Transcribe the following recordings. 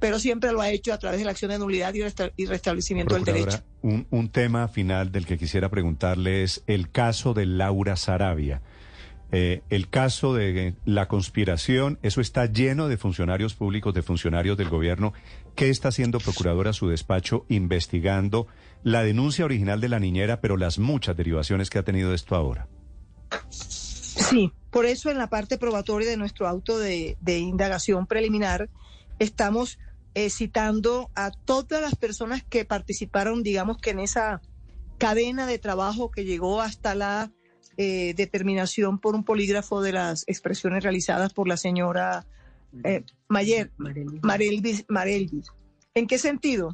Pero siempre lo ha hecho a través de la acción de nulidad y, resta y restablecimiento del derecho. Un, un tema final del que quisiera preguntarle es el caso de Laura Sarabia. Eh, el caso de la conspiración, eso está lleno de funcionarios públicos, de funcionarios del gobierno. ¿Qué está haciendo Procuradora su despacho investigando la denuncia original de la niñera, pero las muchas derivaciones que ha tenido esto ahora? Sí, por eso en la parte probatoria de nuestro auto de, de indagación preliminar estamos eh, citando a todas las personas que participaron, digamos que en esa cadena de trabajo que llegó hasta la eh, determinación por un polígrafo de las expresiones realizadas por la señora eh, Mayer, Marelvis, Marelvis. ¿En qué sentido?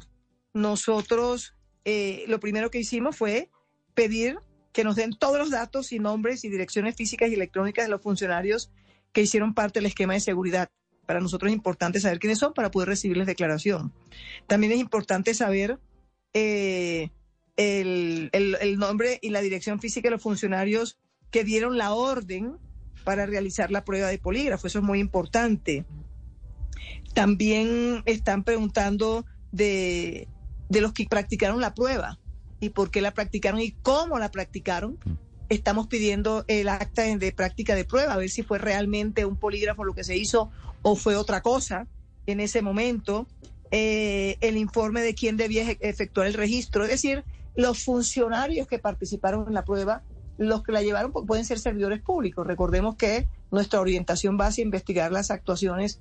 Nosotros eh, lo primero que hicimos fue pedir que nos den todos los datos y nombres y direcciones físicas y electrónicas de los funcionarios que hicieron parte del esquema de seguridad. Para nosotros es importante saber quiénes son para poder recibirles declaración. También es importante saber eh, el, el, el, nombre y la dirección física de los funcionarios que dieron la orden para realizar la prueba de polígrafo. Eso es muy importante. También están preguntando de, de los que practicaron la prueba y por qué la practicaron y cómo la practicaron. Estamos pidiendo el acta de práctica de prueba, a ver si fue realmente un polígrafo lo que se hizo o fue otra cosa en ese momento. Eh, el informe de quién debía efectuar el registro, es decir, los funcionarios que participaron en la prueba, los que la llevaron pueden ser servidores públicos. Recordemos que nuestra orientación va a investigar las actuaciones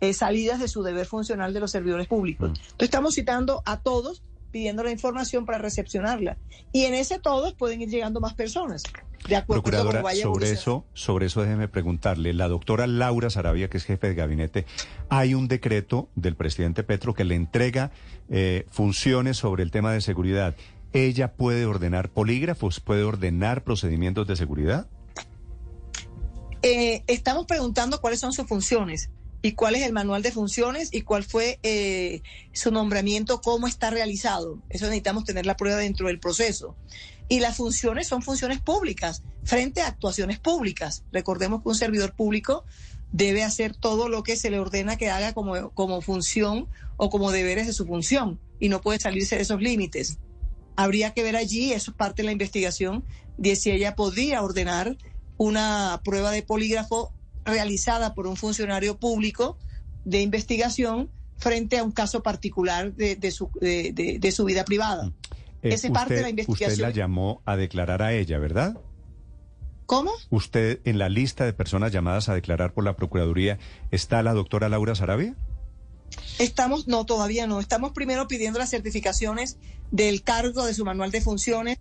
eh, salidas de su deber funcional de los servidores públicos. Entonces estamos citando a todos pidiendo la información para recepcionarla. Y en ese todos pueden ir llegando más personas. De acuerdo Procuradora, vaya sobre eso, sobre eso déjeme preguntarle. La doctora Laura Sarabia, que es jefe de gabinete, hay un decreto del presidente Petro que le entrega eh, funciones sobre el tema de seguridad. ¿Ella puede ordenar polígrafos? ¿Puede ordenar procedimientos de seguridad? Eh, estamos preguntando cuáles son sus funciones y cuál es el manual de funciones y cuál fue eh, su nombramiento, cómo está realizado. Eso necesitamos tener la prueba dentro del proceso. Y las funciones son funciones públicas frente a actuaciones públicas. Recordemos que un servidor público debe hacer todo lo que se le ordena que haga como, como función o como deberes de su función y no puede salirse de esos límites. Habría que ver allí, eso es parte de la investigación, de si ella podría ordenar una prueba de polígrafo realizada por un funcionario público de investigación frente a un caso particular de, de, su, de, de su, vida privada. Eh, Esa parte de la investigación. Usted la llamó a declarar a ella, ¿verdad? ¿Cómo? ¿Usted en la lista de personas llamadas a declarar por la Procuraduría está la doctora Laura Sarabia? Estamos, no, todavía no. Estamos primero pidiendo las certificaciones del cargo de su manual de funciones,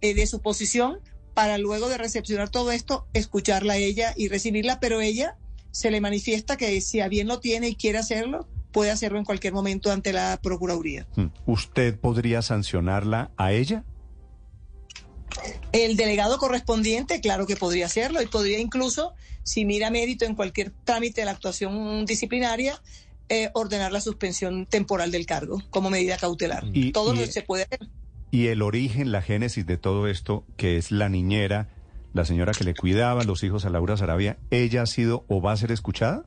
eh, de su posición, para luego de recepcionar todo esto, escucharla a ella y recibirla, pero ella se le manifiesta que si a bien lo tiene y quiere hacerlo, puede hacerlo en cualquier momento ante la Procuraduría. ¿Usted podría sancionarla a ella? El delegado correspondiente, claro que podría hacerlo y podría incluso, si mira mérito en cualquier trámite de la actuación disciplinaria, eh, ordenar la suspensión temporal del cargo como medida cautelar. Y, todo y, se puede hacer. Y el origen, la génesis de todo esto, que es la niñera, la señora que le cuidaba los hijos a Laura Sarabia, ¿ella ha sido o va a ser escuchada?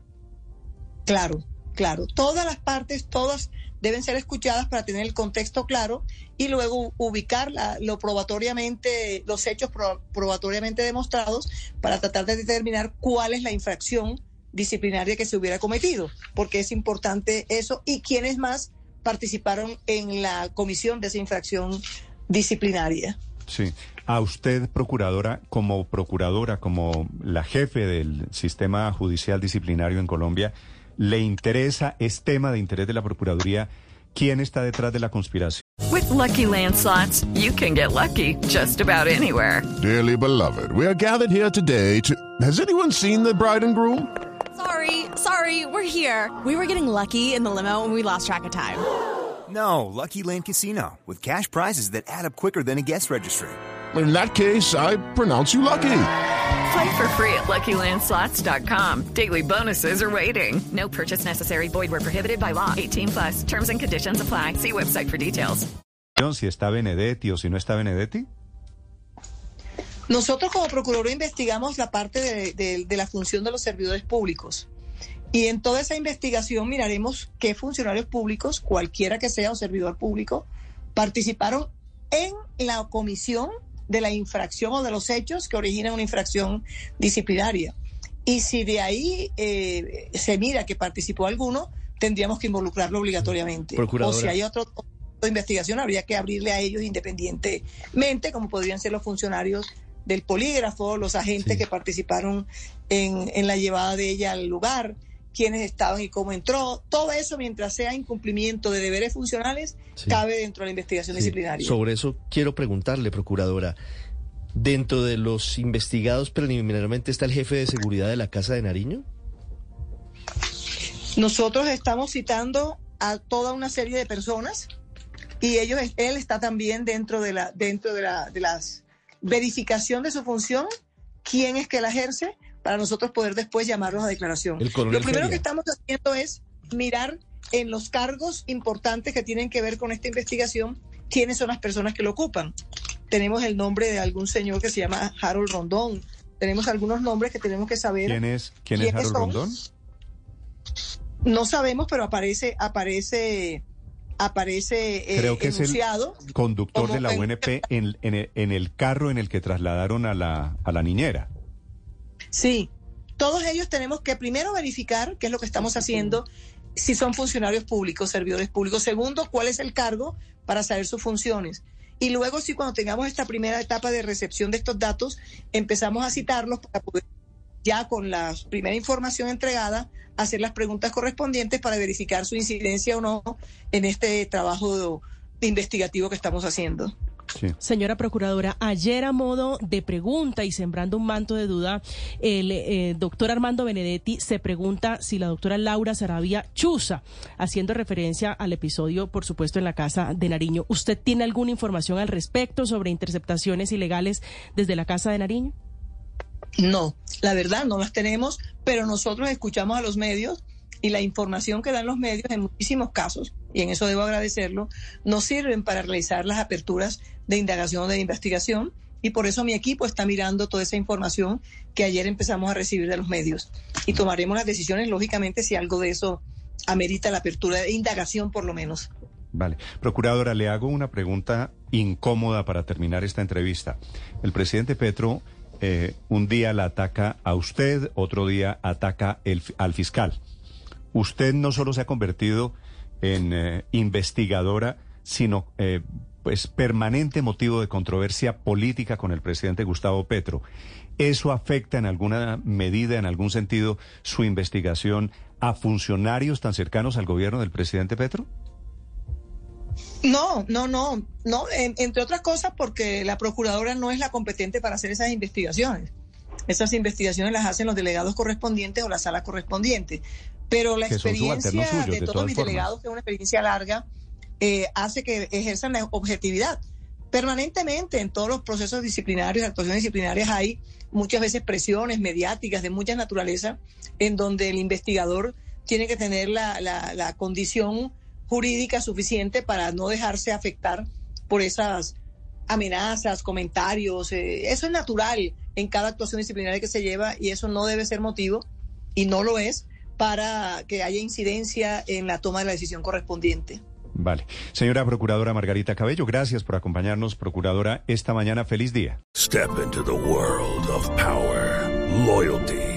Claro, claro. Todas las partes, todas deben ser escuchadas para tener el contexto claro y luego ubicar la, lo probatoriamente, los hechos pro, probatoriamente demostrados para tratar de determinar cuál es la infracción disciplinaria que se hubiera cometido, porque es importante eso y quiénes más participaron en la comisión de esa infracción disciplinaria. Sí. A usted, procuradora, como procuradora, como la jefe del sistema judicial disciplinario en Colombia, ¿le interesa, es tema de interés de la Procuraduría, quién está detrás de la conspiración? With lucky landslots, you can get lucky just about anywhere. Dearly beloved, we are gathered here today to. Has anyone seen the bride and groom? Sorry, sorry, we're here. We were getting lucky in the limo and we lost track of time. No, Lucky Land Casino, with cash prizes that add up quicker than a guest registry. In that case, I pronounce you lucky. Play for free at LuckyLandSlots.com. Daily bonuses are waiting. No purchase necessary. Void where prohibited by law. 18 plus. Terms and conditions apply. See website for details. Si está Benedetti o si no está Benedetti. Nosotros como Procurador investigamos la parte de, de- de la función de los servidores públicos. Y en toda esa investigación miraremos qué funcionarios públicos, cualquiera que sea un servidor público, participaron en la comisión de la infracción o de los hechos que originan una infracción disciplinaria. Y si de ahí eh, se mira que participó alguno, tendríamos que involucrarlo obligatoriamente. Procuradora. O si hay otro de investigación, habría que abrirle a ellos independientemente, como podrían ser los funcionarios del polígrafo, los agentes Sí. que participaron en, en la llevada de ella al lugar, quiénes estaban y cómo entró. Todo eso, mientras sea incumplimiento de deberes funcionales, Sí. cabe dentro de la investigación Sí, disciplinaria. Sobre eso quiero preguntarle, procuradora. Dentro de los investigados preliminarmente está el jefe de seguridad de la Casa de Nariño. Nosotros estamos citando a toda una serie de personas y ellos, él está también dentro de la, dentro de la, de las verificación de su función, quién es que la ejerce, para nosotros poder después llamarlos a declaración. Lo primero Feria. que estamos haciendo es mirar en los cargos importantes que tienen que ver con esta investigación, quiénes son las personas que lo ocupan. Tenemos el nombre de algún señor que se llama Harold Rondón. Tenemos algunos nombres que tenemos que saber. ¿Quién es, quién es ¿Quiénes Harold son? Rondón? No sabemos, pero aparece, aparece, aparece eh, Creo que es el conductor de la UNP en, en el, en el carro en el que trasladaron a la, a la niñera. Sí, todos ellos tenemos que primero verificar, qué es lo que estamos haciendo, si son funcionarios públicos, servidores públicos. Segundo, cuál es el cargo para saber sus funciones. Y luego, sí, cuando tengamos esta primera etapa de recepción de estos datos, empezamos a citarlos para poder, ya con la primera información entregada, hacer las preguntas correspondientes para verificar su incidencia o no en este trabajo investigativo que estamos haciendo. Sí. Señora Procuradora, ayer a modo de pregunta y sembrando un manto de duda, el eh, doctor Armando Benedetti se pregunta si la doctora Laura Sarabia chuza, haciendo referencia al episodio, por supuesto, en la casa de Nariño. ¿Usted tiene alguna información al respecto sobre interceptaciones ilegales desde la casa de Nariño? No, la verdad no las tenemos, pero nosotros escuchamos a los medios y la información que dan los medios en muchísimos casos, y en eso debo agradecerlo, nos sirven para realizar las aperturas de indagación o de investigación y por eso mi equipo está mirando toda esa información que ayer empezamos a recibir de los medios y tomaremos las decisiones, lógicamente, si algo de eso amerita la apertura de indagación por lo menos. Vale. Procuradora, le hago una pregunta incómoda para terminar esta entrevista. El presidente Petro eh, un día la ataca a usted, otro día ataca al fiscal. Usted no solo se ha convertido en eh, investigadora, sino eh, pues permanente motivo de controversia política con el presidente Gustavo Petro. ¿Eso afecta en alguna medida, en algún sentido, su investigación a funcionarios tan cercanos al gobierno del presidente Petro? No, no, no, no, en- entre otras cosas porque la procuradora no es la competente para hacer esas investigaciones. Esas investigaciones las hacen los delegados correspondientes o la sala correspondiente. Pero la experiencia suyos, de de todos mis formas. delegados, que es una experiencia larga, eh, hace que ejerzan la objetividad. Permanentemente en todos los procesos disciplinarios, actuaciones disciplinarias, hay muchas veces presiones mediáticas de mucha naturaleza en donde el investigador tiene que tener la, la- la condición jurídica suficiente para no dejarse afectar por esas amenazas, comentarios. eh, eso es natural en cada actuación disciplinaria que se lleva y eso no debe ser motivo, y no lo es, para que haya incidencia en la toma de la decisión correspondiente. Vale. Señora Procuradora Margarita Cabello, gracias por acompañarnos, Procuradora, esta mañana. Feliz día. Step into the world of power, loyalty,